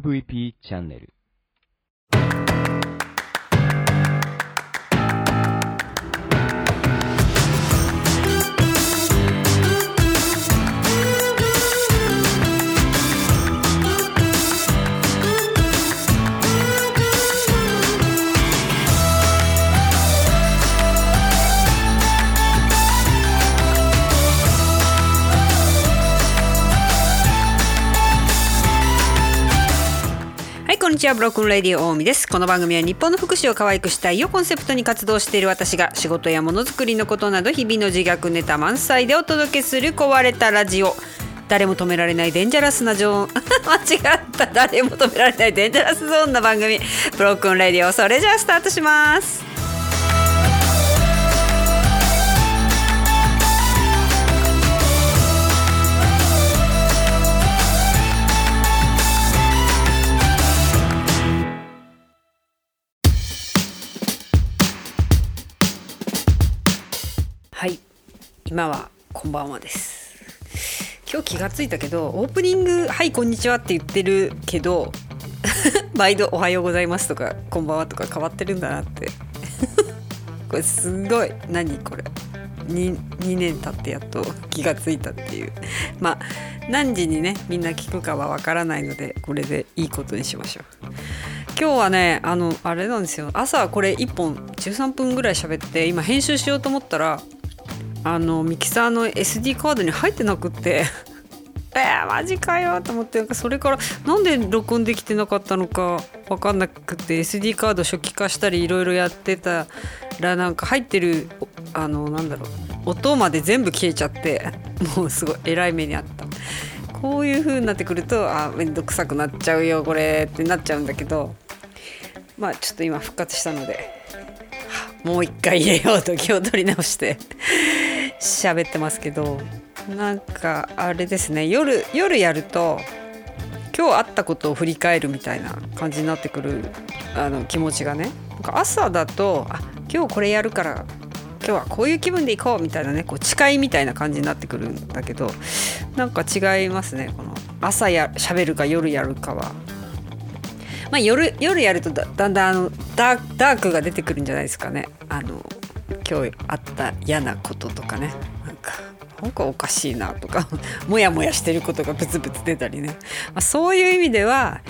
MVP チャンネル。ちは。ブロックンレディオ大見です。この番組は日本の福祉を可愛くしたいをコンセプトに活動している私が仕事やものづくりのことなど日々の自虐ネタ満載でお届けする壊れたラジオ。誰も止められないデンジャラスなゾーン 間違った誰も止められないデンジャラスゾーンな番組ブロックンレディオそれじゃあスタートします今はこんばんはです。今日気がついたけどオープニング「はいこんにちは」って言ってるけど 毎度「おはようございます」とか「こんばんは」とか変わってるんだなって。これすごい何これ。2, 2年経ってやっと気がついたっていう。まあ何時にねみんな聞くかはわからないのでこれでいいことにしましょう。今日はねあのあれなんですよ。朝これ1本13分ぐらい喋って今編集しようと思ったらあのミキサーの SD カードに入ってなくって。えー、マジかよと思って。なんかそれからなんで録音できてなかったのか分かんなくて。SD カード初期化したりいろいろやってたらなんか入ってるあのなんだろう。音まで全部消えちゃって。もうすごいえらい目にあった。こういう風になってくるとあめんどくさくなっちゃうよこれってなっちゃうんだけど。まあちょっと今復活したので。もう一回入れようと気を取り直して。喋ってますけどなんかあれですね夜夜やると今日あったことを振り返るみたいな感じになってくるあの気持ちがねなんか朝だとあ今日これやるから今日はこういう気分で行こうみたいなねこう誓いみたいな感じになってくるんだけどなんか違いますねこの朝や喋るか夜やるかは。まあ、夜夜やるとだんだんあのダダークが出てくるんじゃないですかねあの今日あった嫌なこととかね。なんかなんかおかしいなとかモヤモヤしてることがブツブツ出たりね、まあ、そういう意味では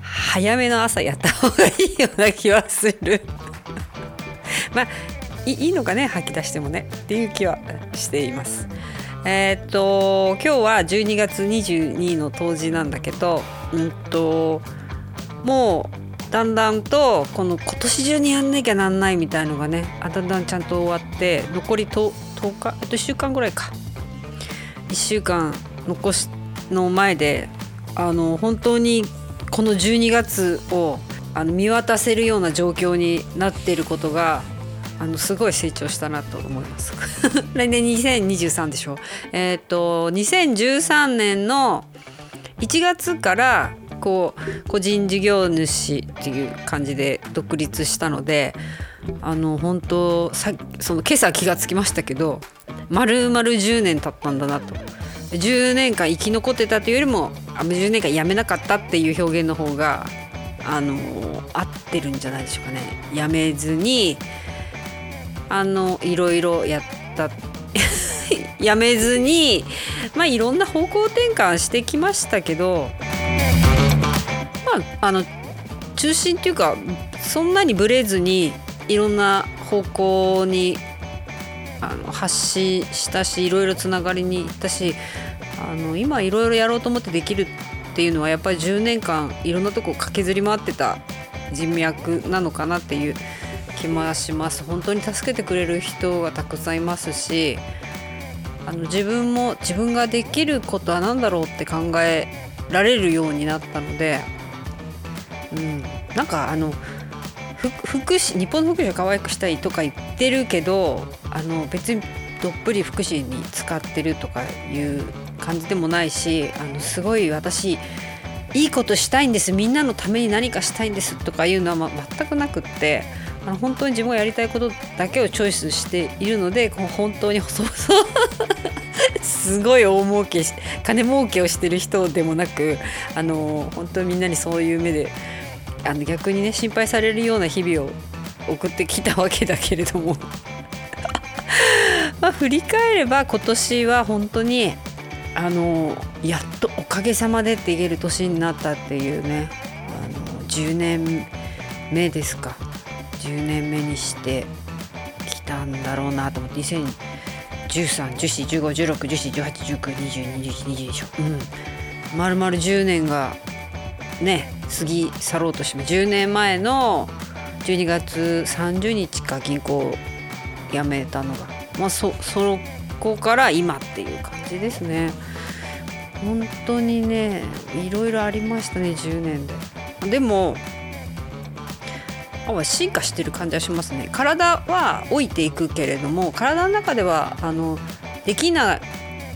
早めの朝やった方がいいような気はする。まあいいのかね吐き出してもね。っていう気はしています。えーっと今日は12月22の冬至なんだけどうんともうだんだんとこの今年中にやんなきゃなんないみたいのがねあだんだんちゃんと終わって残り 10, 10日あと1週間ぐらいか。1週間残しの前であの本当にこの12月をあの見渡せるような状況になっていることがあのすごい成長したなと思います。来年2023でしょ。えっ、と2013年の1月からこう個人事業主っていう感じで独立したのであの本当さその今朝気がつきましたけど丸々10年経ったんだなと。10年間生き残ってたというよりも10年間辞めなかったっていう表現の方があの合ってるんじゃないでしょうかね。辞めずにあのいろいろやった。辞めずにまあいろんな方向転換してきましたけどあの中心っていうかそんなにブレずにいろんな方向にあの発信したしいろいろつながりに行ったしあの今いろいろやろうと思ってできるっていうのはやっぱり10年間いろんなとこ駆けずり回ってた人脈なのかなっていう気もします。本当に助けてくれる人がたくさんいますしあの自分も自分ができることは何だろうって考えられるようになったので、うん、なんかあの福祉日本の福祉を可愛くしたいとか言ってるけどあの別にどっぷり福祉に使ってるとかいう感じでもないしあのすごい私いいことしたいんです。みんなのために何かしたいんですとかいうのは、ま、全くなくってあの本当に自分がやりたいことだけをチョイスしているのでこう本当に細々すごい大儲けし金儲けをしてる人でもなくあの本当にみんなにそういう目であの逆にね心配されるような日々を送ってきたわけだけれども まあ振り返れば今年は本当にあのやっとおかげさまでって言える年になったっていうねあの10年目ですか10年目にしてきたんだろうなと思って2013、14、15、16、17、18、19、20、21、22でしょ。うん。丸々10年がね、過ぎ去ろうとして10年前の12月30日か銀行辞めたのが。まあそ、そこから今っていう感じですね。本当にね、いろいろありましたね、10年で。でも、進化してる感じはしますね体は老いていくけれども体の中ではあのできな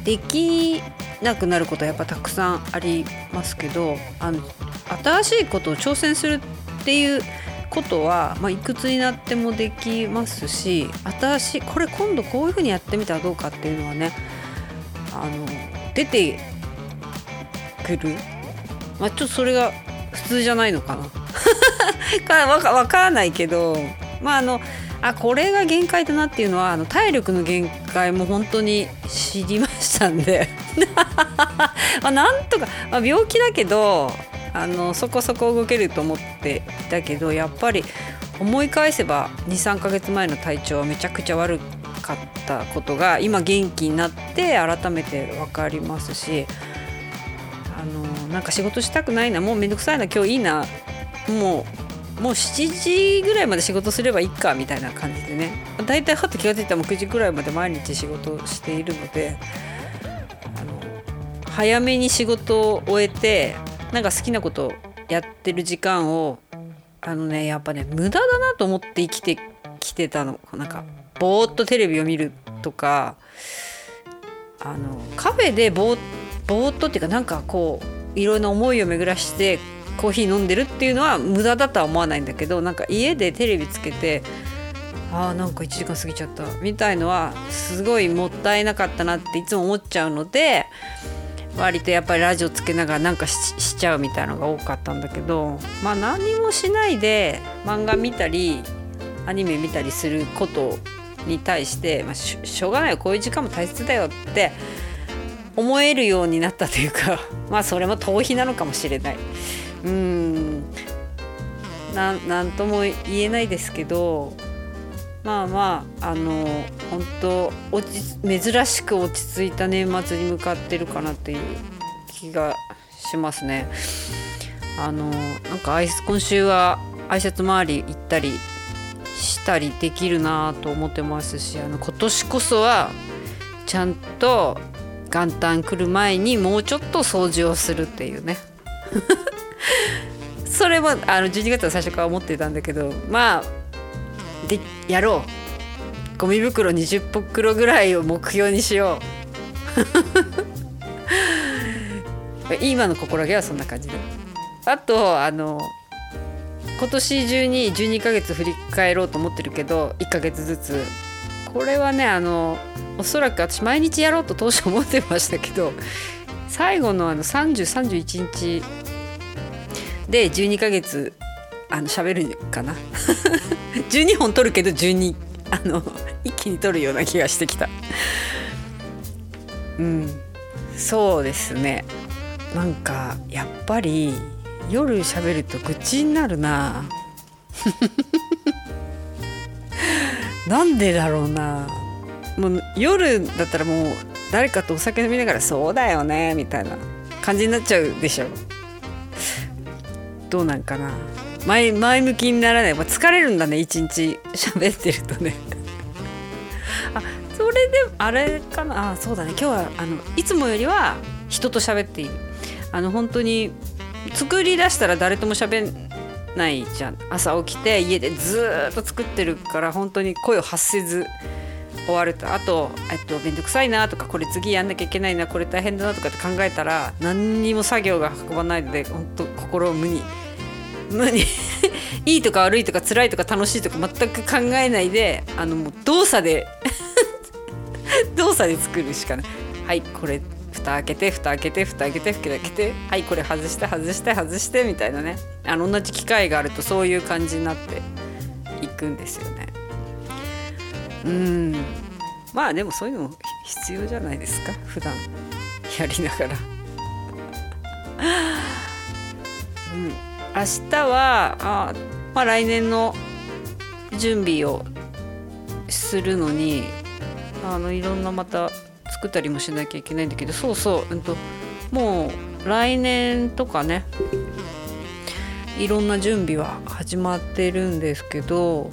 できなくなることはやっぱたくさんありますけどあの新しいことを挑戦するっていうことは、まあ、いくつになってもできますし新しいこれ今度こういうふうにやってみたらどうかっていうのはねあの出てくる、まあ、ちょっとそれが普通じゃないのかな。かわか分からないけどまああのあこれが限界だなっていうのはあの体力の限界も本当に知りましたんで。まあなんとか、まあ、病気だけどあのそこそこ動けると思っていたけどやっぱり思い返せば23ヶ月前の体調はめちゃくちゃ悪かったことが今元気になって改めて分かりますしあのなんか仕事したくないなもうめんどくさいな今日いいなもうもう7時ぐらいまで仕事すればいいかみたいな感じでね。大体はって気が付いたらもう9時ぐらいまで毎日仕事しているのであの早めに仕事を終えてなんか好きなことやってる時間をあのねやっぱね無駄だなと思って生きてきてたの。なんかぼーっとテレビを見るとかあのカフェでぼーぼーっとっていうかなんかこういろんな思いを巡らしてコーヒー飲んでるっていうのは無駄だとは思わないんだけどなんか家でテレビつけてあーなんか1時間過ぎちゃったみたいのはすごいもったいなかったなっていつも思っちゃうので割とやっぱりラジオつけながらなんかしちゃうみたいのが多かったんだけどまあ何もしないで漫画見たりアニメ見たりすることに対して、まあ、しょうがないよこういう時間も大切だよって思えるようになったというか まあそれも逃避なのかもしれない。うんなんとも言えないですけどまあまああの本当落ち珍しく落ち着いた年末に向かってるかなっていう気がしますね。あのなんか今週は挨拶回り行ったりしたりできるなと思ってますしあの今年こそはちゃんと元旦来る前にもうちょっと掃除をするっていうね それもあの12月は最初から思ってたんだけどまあでやろう。ゴミ袋20袋ぐらいを目標にしよう。今の心がけはそんな感じであとあの今年中に12ヶ月振り返ろうと思ってるけど1ヶ月ずつ。これはねあのおそらく私毎日やろうと当初思ってましたけど最後のあの3031日で12ヶ月あの喋るかな？12本取るけど12あの一気に取るような気がしてきた。うん。そうですね。なんかやっぱり夜喋ると愚痴になるな。なんでだろうな。もう夜だったらもう誰かとお酒飲みながら「そうだよね」みたいな感じになっちゃうでしょ。どうなんかな。前前向きにならない、まあ、疲れるんだね。一日。喋ってるとね。あそれであれかな。あそうだね。今日はあのいつもよりは人と喋っている。あの本当に作り出したら誰とも喋んないじゃん。朝起きて家でずっと作ってるから本当に声を発せず終わると。あと、えっと、めんどくさいなとかこれ次やんなきゃいけないなこれ大変だなとかって考えたら何にも作業が運ばないので本当心を無に無に いいとか悪いとか辛いとか楽しいとか全く考えないであのもう動作で 動作で作るしかない。はいこれ蓋開けて蓋開けて蓋開けて蓋開けて。はいこれ外して外して外してみたいなね。あの同じ機械があるとそういう感じになっていくんですよね。うん。まあでもそういうの必要じゃないですか。普段やりながら。うん。明日はあまあ来年の準備をするのにあのいろんなまた作ったりもしなきゃいけないんだけどそうそう、うんと、もう来年とかねいろんな準備は始まってるんですけど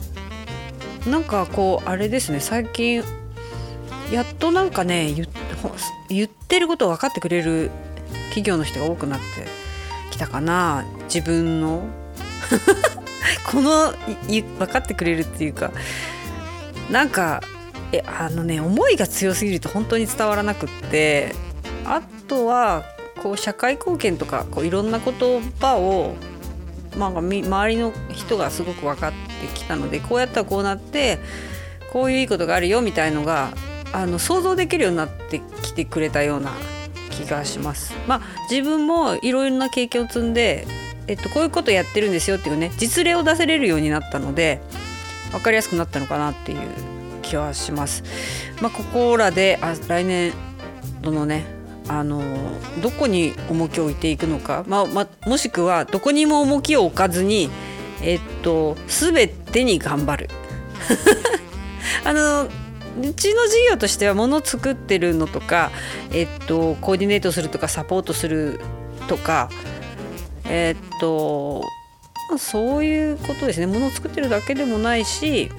なんかこうあれですね最近やっとなんかね言ってることを分かってくれる企業の人が多くなって。きたかな？自分の？この分かってくれるっていうか。なんかえあのね思いが強すぎると本当に伝わらなくって。あとはこう社会貢献とかこういろんな言葉を、まあ、周りの人がすごく分かってきたのでこうやったらこうなってこういういいことがあるよみたいのがあの想像できるようになってきてくれたような気がします。まあ、自分もいろいろな経験を積んで、えっと、こういうことやってるんですよっていうね実例を出せれるようになったので分かりやすくなったのかなっていう気はします。まあ、ここらであ来年度のねあのどこに重きを置いていくのか、まあまあ、もしくはどこにも重きを置かずに、えっと、全てに頑張る。あのうちの事業としてはもの作ってるのとか、えっと、コーディネートするとかサポートするとかえっとそういうことですねものを作ってるだけでもないし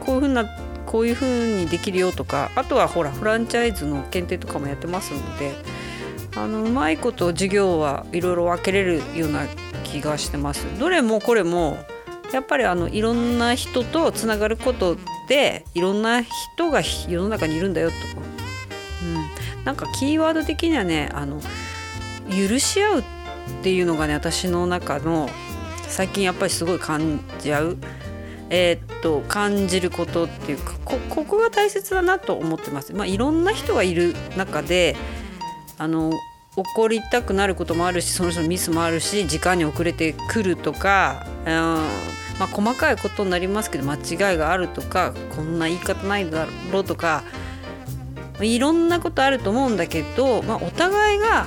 こういうふうなこういうふうにできるよとかあとはほらフランチャイズの検定とかもやってますのであのうまいこと授業はいろいろ分けれるような気がしてます。どれもこれもやっぱりあのいろんな人とつながることでいろんな人が世の中にいるんだよと、うん、なんかキーワード的にはねあの許し合うっていうのがね私の中の最近やっぱりすごい感じ合う、えー、っと感じることっていうかこここが大切だなと思ってます。まあ、いろんな人がいる中であの怒りたくなることもあるしその人のミスもあるし時間に遅れてくるとか、うん。まあ、細かいことになりますけど間違いがあるとかこんな言い方ないだろうとかいろんなことあると思うんだけど、まあ、お互いが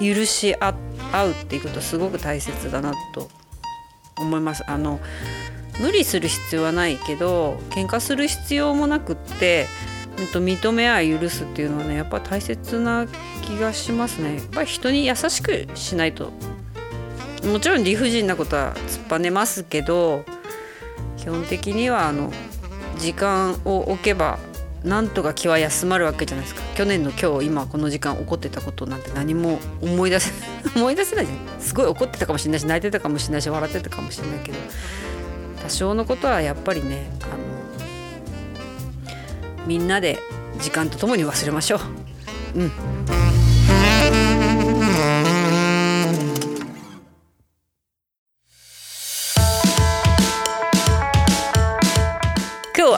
許し合うっていうことすごく大切だなと思います。あの無理する必要はないけど喧嘩する必要もなくって認め合い許すっていうのはねやっぱ大切な気がしますねやっぱり人に優しくしないともちろん理不尽なことは突っぱねますけど基本的にはあの時間を置けばなんとか気は休まるわけじゃないですか。去年の今日今この時間怒ってたことなんて何も思い出せ 思い出せないじゃん。すごい怒ってたかもしれないし泣いてたかもしれないし笑ってたかもしれないけど多少のことはやっぱりねあのみんなで時間とともに忘れましょう。うん。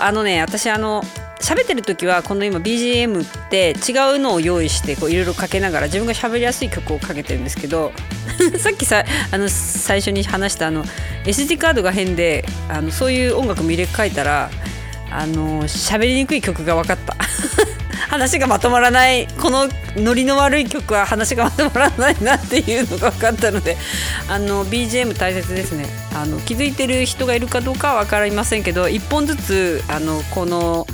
あのね私あの喋ってる時はこの今 BGM って違うのを用意していろいろかけながら自分が喋りやすい曲をかけてるんですけど さっきさあの最初に話したあの SD カードが変であのそういう音楽も入れ替えたらあの喋りにくい曲が分かった。話がまとまらないこのノリの悪い曲は話がまとまらないなっていうのが分かったのであの BGM 大切ですねあの気づいてる人がいるかどうかは分かりませんけど1本ずつあのこの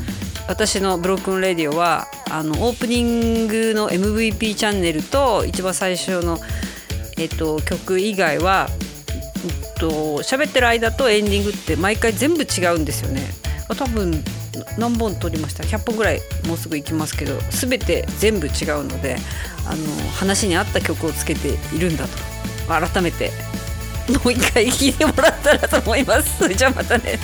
私のブロックンレディオはあのオープニングの MVP チャンネルと一番最初の、えっと、曲以外は、えっと喋ってる間とエンディングって毎回全部違うんですよね。多分何本撮りました？100本ぐらいもうすぐ行きますけど全て全部違うのであの話に合った曲をつけているんだと改めてもう一回聴いてもらったらと思います。じゃあまたね。